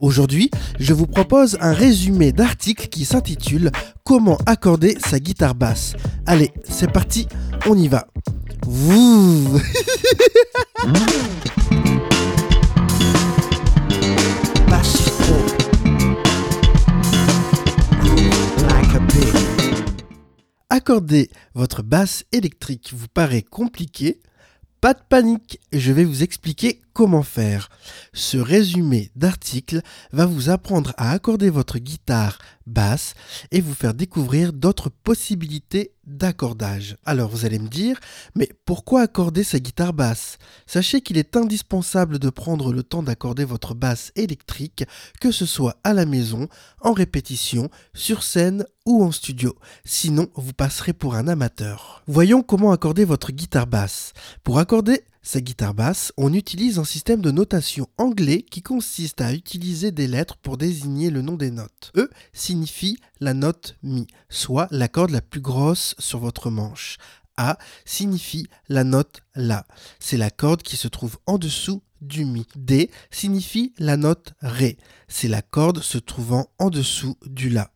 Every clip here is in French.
Aujourd'hui, je vous propose un résumé d'article qui s'intitule Comment accorder sa guitare basse. Allez, c'est parti, on y va. Wouh Accorder votre basse électrique vous paraît compliqué Pas de panique, je vais vous expliquer comment faire. Ce résumé d'article va vous apprendre à accorder votre guitare basse et vous faire découvrir d'autres possibilités d'accordage. Alors vous allez me dire, mais pourquoi accorder sa guitare basse? Sachez qu'il est indispensable de prendre le temps d'accorder votre basse électrique, que ce soit à la maison, en répétition, sur scène ou en studio. Sinon, vous passerez pour un amateur. Voyons comment accorder votre guitare basse. Pour accorder sa guitare basse, on utilise un système de notation anglais qui consiste à utiliser des lettres pour désigner le nom des notes. E signifie la note Mi, soit la corde la plus grosse sur votre manche. A signifie la note La, c'est la corde qui se trouve en dessous du Mi. D signifie la note Ré, c'est la corde se trouvant en dessous du La.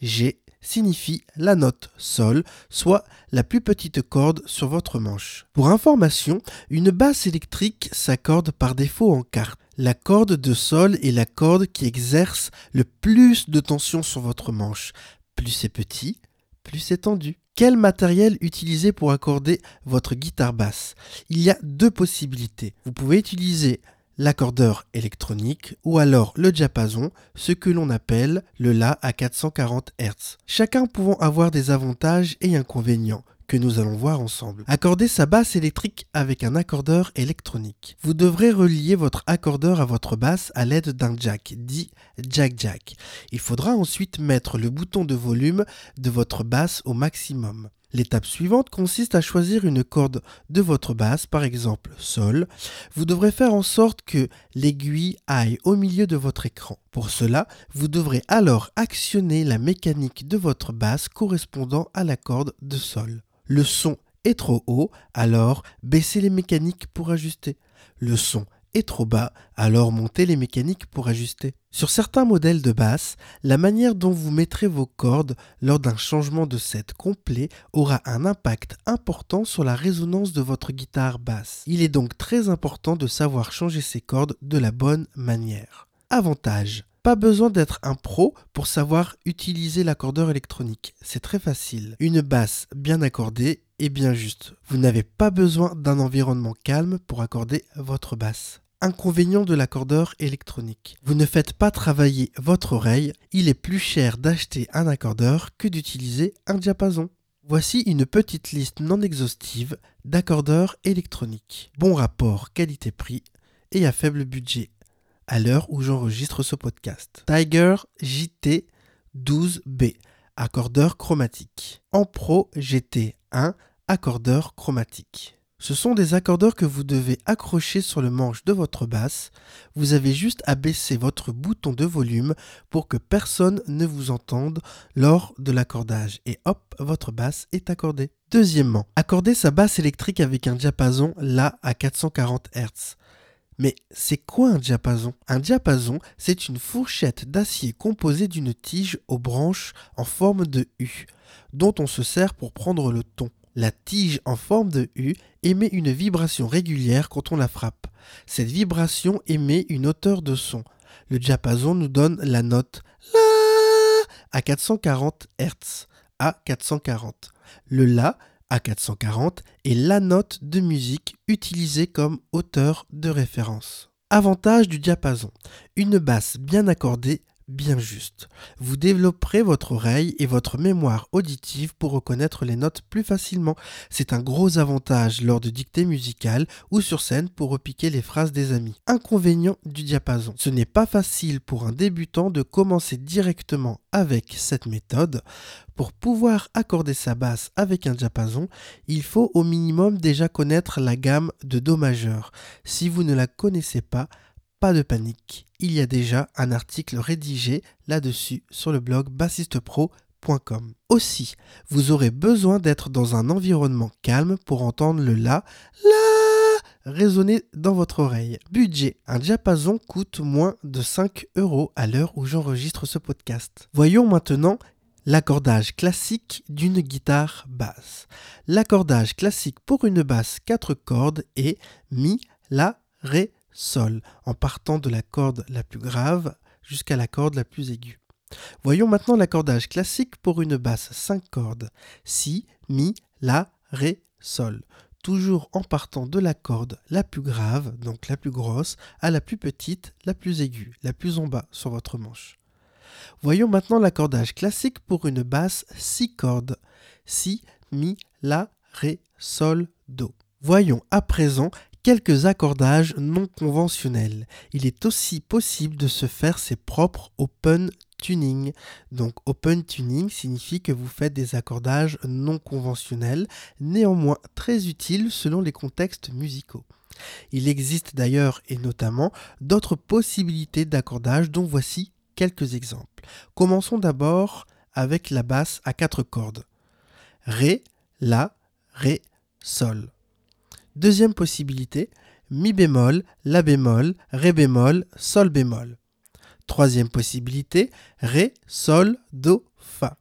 G signifie la note Sol, soit la plus petite corde sur votre manche. Pour information, une basse électrique s'accorde par défaut en quarte. La corde de Sol est la corde qui exerce le plus de tension sur votre manche. Plus c'est petit, plus c'est tendu. Quel matériel utiliser pour accorder votre guitare basse? Il y a deux possibilités. Vous pouvez utiliser l'accordeur électronique ou alors le diapason, ce que l'on appelle le La à 440 Hz. Chacun pouvant avoir des avantages et inconvénients que nous allons voir ensemble. Accorder sa basse électrique avec un accordeur électronique. Vous devrez relier votre accordeur à votre basse à l'aide d'un jack, dit jack jack. Il faudra ensuite mettre le bouton de volume de votre basse au maximum. L'étape suivante consiste à choisir une corde de votre basse, par exemple Sol. Vous devrez faire en sorte que l'aiguille aille au milieu de votre écran. Pour cela, vous devrez alors actionner la mécanique de votre basse correspondant à la corde de Sol. Le son est trop haut, alors baissez les mécaniques pour ajuster. Le son trop bas, alors montez les mécaniques pour ajuster. Sur certains modèles de basse, la manière dont vous mettrez vos cordes lors d'un changement de set complet aura un impact important sur la résonance de votre guitare basse. Il est donc très important de savoir changer ses cordes de la bonne manière. Avantage. Pas besoin d'être un pro pour savoir utiliser l'accordeur électronique. C'est très facile. Une basse bien accordée est bien juste. Vous n'avez pas besoin d'un environnement calme pour accorder votre basse. Inconvénient de l'accordeur électronique. Vous ne faites pas travailler votre oreille, il est plus cher d'acheter un accordeur que d'utiliser un diapason. Voici une petite liste non exhaustive d'accordeurs électroniques. Bon rapport qualité-prix et à faible budget à l'heure où j'enregistre ce podcast. Tiger JT 12B, accordeur chromatique. En Pro GT1, accordeur chromatique. Ce sont des accordeurs que vous devez accrocher sur le manche de votre basse. Vous avez juste à baisser votre bouton de volume pour que personne ne vous entende lors de l'accordage. Et hop, votre basse est accordée. Deuxièmement, accorder sa basse électrique avec un diapason là à 440 Hz. Mais c'est quoi un diapason? Un diapason, c'est une fourchette d'acier composée d'une tige aux branches en forme de U, dont on se sert pour prendre le ton. La tige en forme de U émet une vibration régulière quand on la frappe. Cette vibration émet une hauteur de son. Le diapason nous donne la note La à 440 Hz. À 440. Le La à 440 est la note de musique utilisée comme hauteur de référence. Avantage du diapason. Une basse bien accordée bien juste. Vous développerez votre oreille et votre mémoire auditive pour reconnaître les notes plus facilement. C'est un gros avantage lors de dictées musicales ou sur scène pour repiquer les phrases des amis. Inconvénient du diapason. Ce n'est pas facile pour un débutant de commencer directement avec cette méthode. Pour pouvoir accorder sa basse avec un diapason, il faut au minimum déjà connaître la gamme de Do majeur. Si vous ne la connaissez pas, pas de panique, il y a déjà un article rédigé là-dessus sur le blog bassistepro.com. Aussi, vous aurez besoin d'être dans un environnement calme pour entendre le La, La résonner dans votre oreille. Budget, un diapason coûte moins de 5 euros à l'heure où j'enregistre ce podcast. Voyons maintenant l'accordage classique d'une guitare basse. L'accordage classique pour une basse 4 cordes est Mi, La, Ré, Sol, en partant de la corde la plus grave jusqu'à la corde la plus aiguë. Voyons maintenant l'accordage classique pour une basse 5 cordes. Si, Mi, La, Ré, Sol. Toujours en partant de la corde la plus grave, donc la plus grosse, à la plus petite, la plus aiguë, la plus en bas sur votre manche. Voyons maintenant l'accordage classique pour une basse 6 cordes. Si, Mi, La, Ré, Sol, Do. Voyons à présent quelques accordages non conventionnels. Il est aussi possible de se faire ses propres open tuning. Donc open tuning signifie que vous faites des accordages non conventionnels, néanmoins très utiles selon les contextes musicaux. Il existe d'ailleurs et notamment d'autres possibilités d'accordage dont voici quelques exemples. Commençons d'abord avec la basse à quatre cordes. Ré, La, Ré, Sol. Deuxième possibilité, Mi bémol, La bémol, Ré bémol, Sol bémol. Troisième possibilité, Ré, Sol, Do, Fa.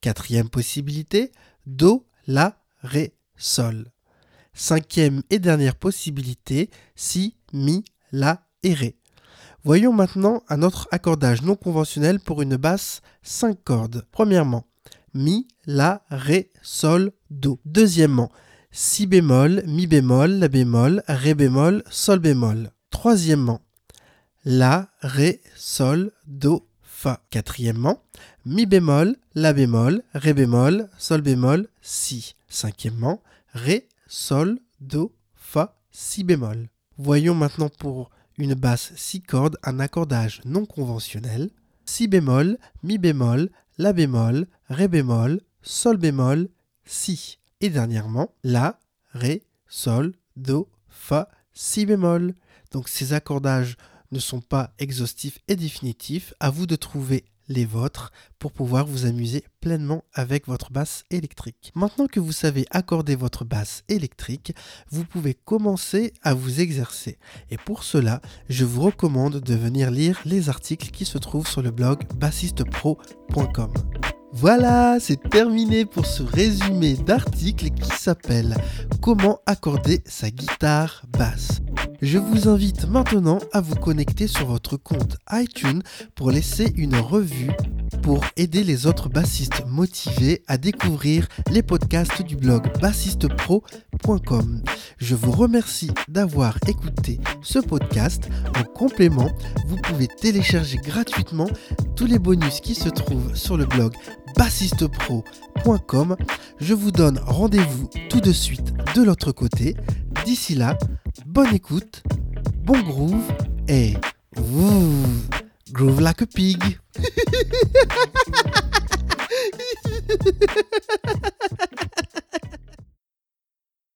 Quatrième possibilité, Do, La, Ré, Sol. Cinquième et dernière possibilité, Si, Mi, La et Ré. Voyons maintenant un autre accordage non conventionnel pour une basse 5 cordes. Premièrement, Mi, La, Ré, Sol, Do. Deuxièmement, si bémol, mi bémol, la bémol, ré bémol, sol bémol. Troisièmement, la, ré, sol, do, fa. Quatrièmement, mi bémol, la bémol, ré bémol, sol bémol, si. Cinquièmement, ré, sol, do, fa, si bémol. Voyons maintenant pour une basse six cordes un accordage non conventionnel. Si bémol, mi bémol, la bémol, ré bémol, sol bémol, si. Et dernièrement, La, Ré, Sol, Do, Fa, Si bémol. Donc ces accordages ne sont pas exhaustifs et définitifs. À vous de trouver les vôtres pour pouvoir vous amuser pleinement avec votre basse électrique. Maintenant que vous savez accorder votre basse électrique, vous pouvez commencer à vous exercer. Et pour cela, je vous recommande de venir lire les articles qui se trouvent sur le blog bassistepro.com. Voilà, c'est terminé pour ce résumé d'article qui s'appelle Comment accorder sa guitare basse. Je vous invite maintenant à vous connecter sur votre compte iTunes pour laisser une revue pour aider les autres bassistes motivés à découvrir les podcasts du blog bassistepro.com. Je vous remercie d'avoir écouté ce podcast. En complément, vous pouvez télécharger gratuitement tous les bonus qui se trouvent sur le blog bassistepro.com. Je vous donne rendez-vous tout de suite de l'autre côté. D'ici là, bonne écoute, bon groove et groove like a pig.